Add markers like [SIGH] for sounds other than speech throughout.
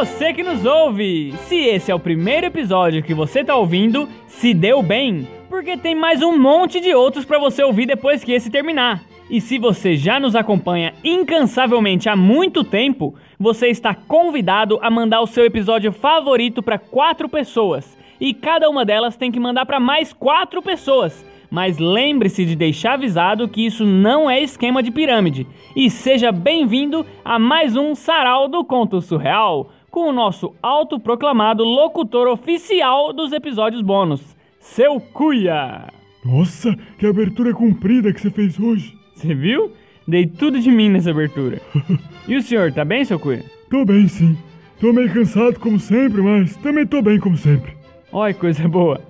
você que nos ouve! Se esse é o primeiro episódio que você tá ouvindo, se deu bem, porque tem mais um monte de outros para você ouvir depois que esse terminar. E se você já nos acompanha incansavelmente há muito tempo, você está convidado a mandar o seu episódio favorito para quatro pessoas. E cada uma delas tem que mandar para mais quatro pessoas. Mas lembre-se de deixar avisado que isso não é esquema de pirâmide. E seja bem-vindo a mais um Sarau do Conto Surreal, com o nosso autoproclamado locutor oficial dos episódios bônus, seu Cuia. Nossa, que abertura comprida que você fez hoje. Você viu? Dei tudo de mim nessa abertura. e o senhor, tá bem, seu Cuia? Tô bem, sim. Tô meio cansado como sempre, mas também tô bem como sempre. Olha, coisa boa.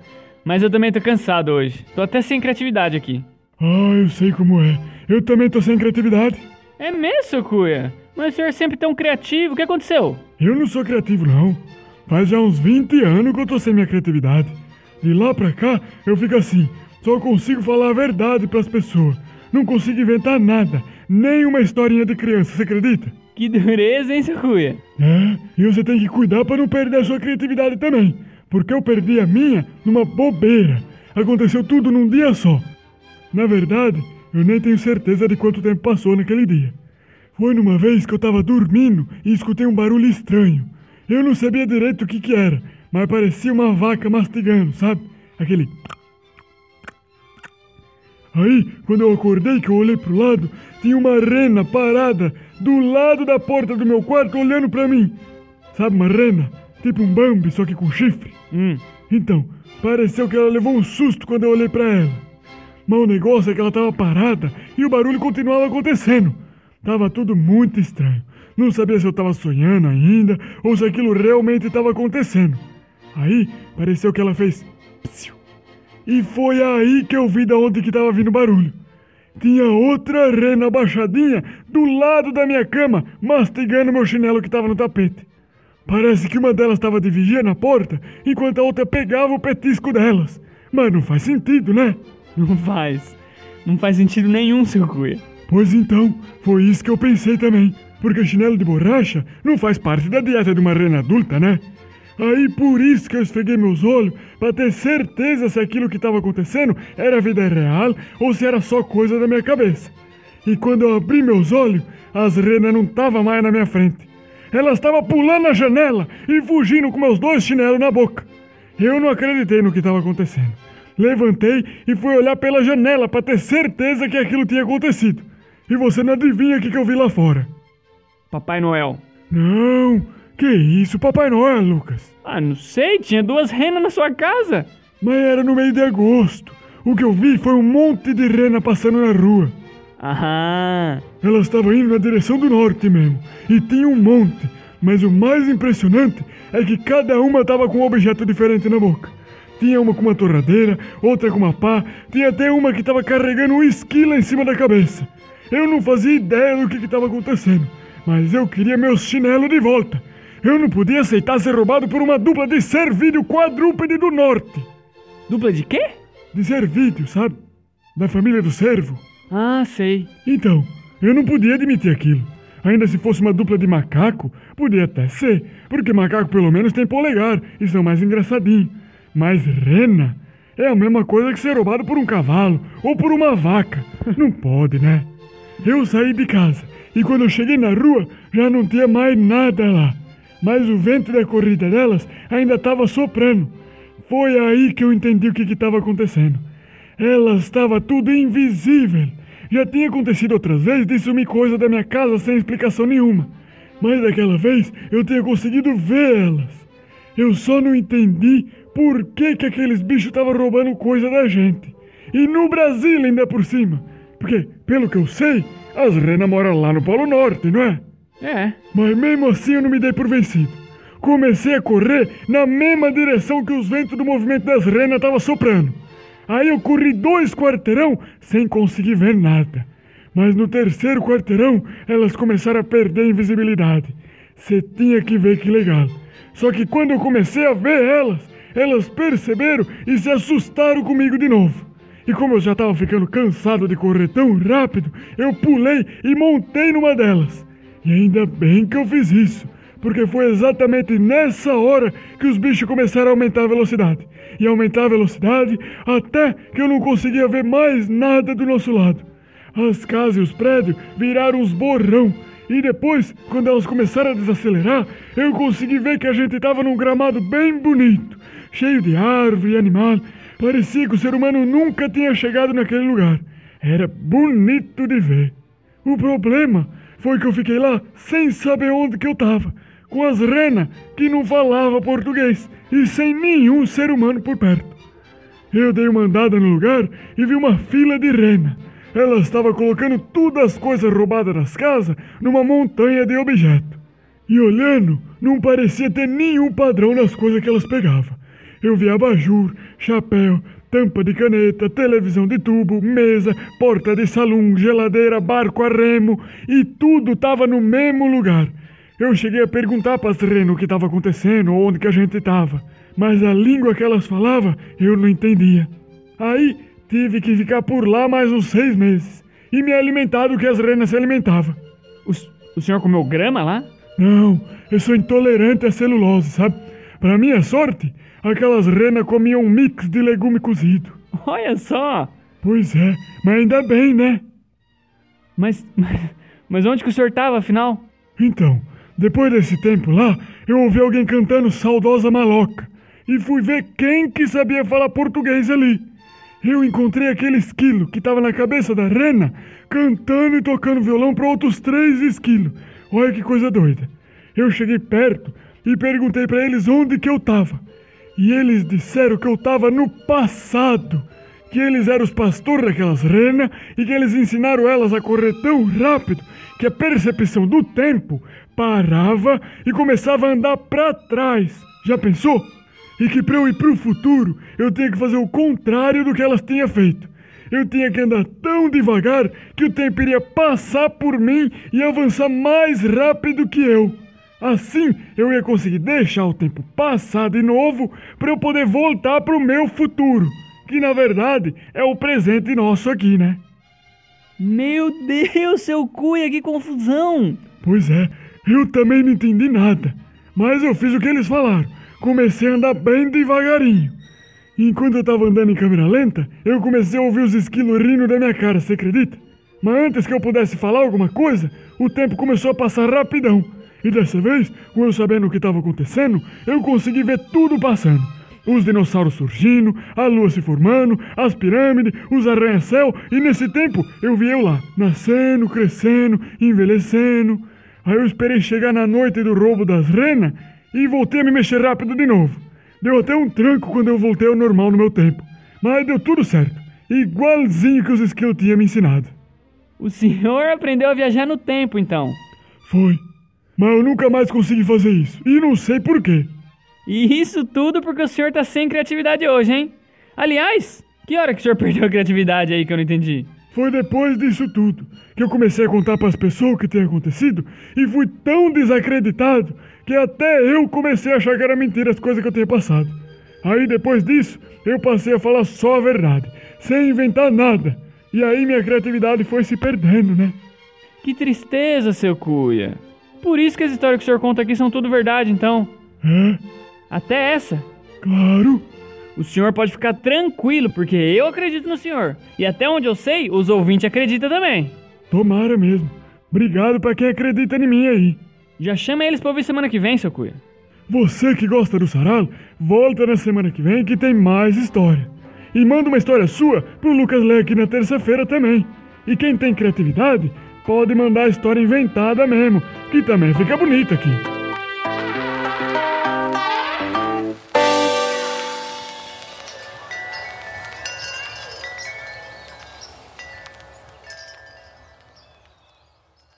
Mas eu também tô cansado hoje. Tô até sem criatividade aqui. Ah, eu sei como é. Eu também tô sem criatividade. É mesmo, seu Cuia? Mas o senhor é sempre tão criativo. O que aconteceu? Eu não sou criativo, não. Faz já uns 20 anos que eu tô sem minha criatividade. De lá pra cá, eu fico assim. Só consigo falar a verdade pras pessoas. Não consigo inventar nada, nem uma historinha de criança, você acredita? Que dureza, hein, seu Cuia? É, e você tem que cuidar para não perder a sua criatividade também, porque eu perdi a minha numa bobeira. Aconteceu tudo num dia só. Na verdade, eu nem tenho certeza de quanto tempo passou naquele dia. Foi numa vez que eu estava dormindo e escutei um barulho estranho. Eu não sabia direito o que que era, mas parecia uma vaca mastigando, sabe? Aquele Aí, quando eu acordei, que eu olhei pro lado, tinha uma rena parada do lado da porta do meu quarto olhando pra mim. Sabe uma rena? Tipo um Bambi, só que com chifre. Hum. Então, pareceu que ela levou um susto quando eu olhei pra ela. Mas o negócio é que ela tava parada e o barulho continuava acontecendo. Tava tudo muito estranho. Não sabia se eu tava sonhando ainda ou se aquilo realmente estava acontecendo. Aí, pareceu que ela fez... Psiu. E foi aí que eu vi da onde que tava vindo barulho. Tinha outra rena abaixadinha do lado da minha cama, mastigando meu chinelo que tava no tapete. Parece que uma delas estava de vigia na porta, enquanto a outra pegava o petisco delas. Mas não faz sentido, né? Não faz. Não faz sentido nenhum, seu Cuia. Pois então, foi isso que eu pensei também. Porque chinelo de borracha não faz parte da dieta de uma rena adulta, né? Aí por isso que eu esfreguei meus olhos para ter certeza se aquilo que estava acontecendo era vida real ou se era só coisa da minha cabeça. E quando eu abri meus olhos, as renas não estavam mais na minha frente. Elas estavam pulando na janela e fugindo com meus dois chinelos na boca. Eu não acreditei no que estava acontecendo. Levantei e fui olhar pela janela para ter certeza que aquilo tinha acontecido. E você não adivinha o que, que eu vi lá fora? Papai Noel. Não, que isso, Papai Noel, Lucas? Ah, não sei, tinha duas renas na sua casa. Mas era no meio de agosto. O que eu vi foi um monte de rena passando na rua. Aham. Elas estavam indo na direção do norte mesmo. E tinha um monte. Mas o mais impressionante é que cada uma estava com um objeto diferente na boca. Tinha uma com uma torradeira, outra com uma pá, tinha até uma que estava carregando um esquilo em cima da cabeça. Eu não fazia ideia do que estava acontecendo, mas eu queria meus chinelos de volta. Eu não podia aceitar ser roubado por uma dupla de servídeo quadrúpede do norte. Dupla de quê? De servídeo, sabe? Da família do servo. Ah, sei. Então, eu não podia admitir aquilo. Ainda se fosse uma dupla de macaco, podia até ser, porque macaco pelo menos tem polegar e são mais engraçadinhos. Mas rena é a mesma coisa que ser roubado por um cavalo ou por uma vaca. Não pode, né? Eu saí de casa e quando eu cheguei na rua já não tinha mais nada lá mas o vento da corrida delas ainda estava soprando. Foi aí que eu entendi o que estava acontecendo. Elas estava tudo invisível. Já tinha acontecido outras vezes de sumir coisa da minha casa sem explicação nenhuma. Mas daquela vez eu tinha conseguido ver elas. Eu só não entendi por que, que aqueles bichos estavam roubando coisa da gente. E no Brasil ainda por cima. Porque, pelo que eu sei, as renas moram lá no Polo Norte, não é? É. Mas mesmo assim eu não me dei por vencido. Comecei a correr na mesma direção que os ventos do movimento das renas estavam soprando. Aí eu corri dois quarteirão sem conseguir ver nada. Mas no terceiro quarteirão elas começaram a perder a invisibilidade. Você tinha que ver que legal. Só que quando eu comecei a ver elas, elas perceberam e se assustaram comigo de novo. E como eu já estava ficando cansado de correr tão rápido, eu pulei e montei numa delas. E ainda bem que eu fiz isso, porque foi exatamente nessa hora que os bichos começaram a aumentar a velocidade. E aumentar a velocidade até que eu não conseguia ver mais nada do nosso lado. As casas e os prédios viraram uns borrão. E depois, quando elas começaram a desacelerar, eu consegui ver que a gente estava num gramado bem bonito, cheio de árvore e animal. Parecia que o ser humano nunca tinha chegado naquele lugar. Era bonito de ver. O problema foi que eu fiquei lá sem saber onde que eu estava, com as renas que não falava português e sem nenhum ser humano por perto. Eu dei uma andada no lugar e vi uma fila de rena. Ela estava colocando todas as coisas roubadas das casas numa montanha de objetos. E olhando, não parecia ter nenhum padrão nas coisas que elas pegavam. Eu vi abajur, chapéu, tampa de caneta, televisão de tubo, mesa, porta de salão, geladeira, barco a remo e tudo estava no mesmo lugar. Eu cheguei a perguntar para as renas o que estava acontecendo, onde que a gente estava, mas a língua que elas falavam eu não entendia. Aí Tive que ficar por lá mais uns seis meses e me alimentar do que as renas se alimentavam. O, o senhor comeu grama lá? Não, eu sou intolerante à celulose, sabe? Para minha sorte, aquelas renas comiam um mix de legume cozido. Olha só! Pois é, mas ainda bem, né? Mas, mas, mas onde que o senhor estava, afinal? Então, depois desse tempo lá, eu ouvi alguém cantando Saudosa Maloca e fui ver quem que sabia falar português ali. Eu encontrei aquele esquilo que estava na cabeça da rena, cantando e tocando violão para outros três esquilos. Olha que coisa doida. Eu cheguei perto e perguntei para eles onde que eu estava. E eles disseram que eu estava no passado, que eles eram os pastores daquelas renas e que eles ensinaram elas a correr tão rápido que a percepção do tempo parava e começava a andar para trás. Já pensou? e que para eu ir para o futuro eu tinha que fazer o contrário do que elas tinham feito. Eu tinha que andar tão devagar que o tempo iria passar por mim e avançar mais rápido que eu. Assim eu ia conseguir deixar o tempo passar de novo para eu poder voltar para o meu futuro, que na verdade é o presente nosso aqui, né? Meu Deus, seu cuia, que confusão! Pois é, eu também não entendi nada, mas eu fiz o que eles falaram comecei a andar bem devagarinho. E enquanto eu tava andando em câmera lenta, eu comecei a ouvir os esquilos rindo da minha cara, você acredita? Mas antes que eu pudesse falar alguma coisa, o tempo começou a passar rapidão. E dessa vez, com eu sabendo o que estava acontecendo, eu consegui ver tudo passando. Os dinossauros surgindo, a lua se formando, as pirâmides, os arranha-céu, e nesse tempo eu vi eu lá, nascendo, crescendo, envelhecendo. Aí eu esperei chegar na noite do roubo das renas e voltei a me mexer rápido de novo. Deu até um tranco quando eu voltei ao normal no meu tempo. Mas deu tudo certo. Igualzinho que os skills tinham me ensinado. O senhor aprendeu a viajar no tempo, então? Foi. Mas eu nunca mais consegui fazer isso. E não sei por quê. E isso tudo porque o senhor tá sem criatividade hoje, hein? Aliás, que hora que o senhor [LAUGHS] perdeu a criatividade aí que eu não entendi? Foi depois disso tudo que eu comecei a contar para as pessoas o que tinha acontecido e fui tão desacreditado que até eu comecei a achar que era mentira as coisas que eu tinha passado. Aí depois disso, eu passei a falar só a verdade, sem inventar nada. E aí minha criatividade foi se perdendo, né? Que tristeza, seu cuia. Por isso que as histórias que o senhor conta aqui são tudo verdade, então. É? Até essa. Claro. O senhor pode ficar tranquilo, porque eu acredito no senhor. E até onde eu sei, os ouvintes acreditam também. Tomara mesmo. Obrigado para quem acredita em mim aí. Já chama eles pra ouvir semana que vem, seu cuia. Você que gosta do sarau, volta na semana que vem que tem mais história. E manda uma história sua pro Lucas ler aqui na terça-feira também. E quem tem criatividade, pode mandar a história inventada mesmo, que também fica bonita aqui.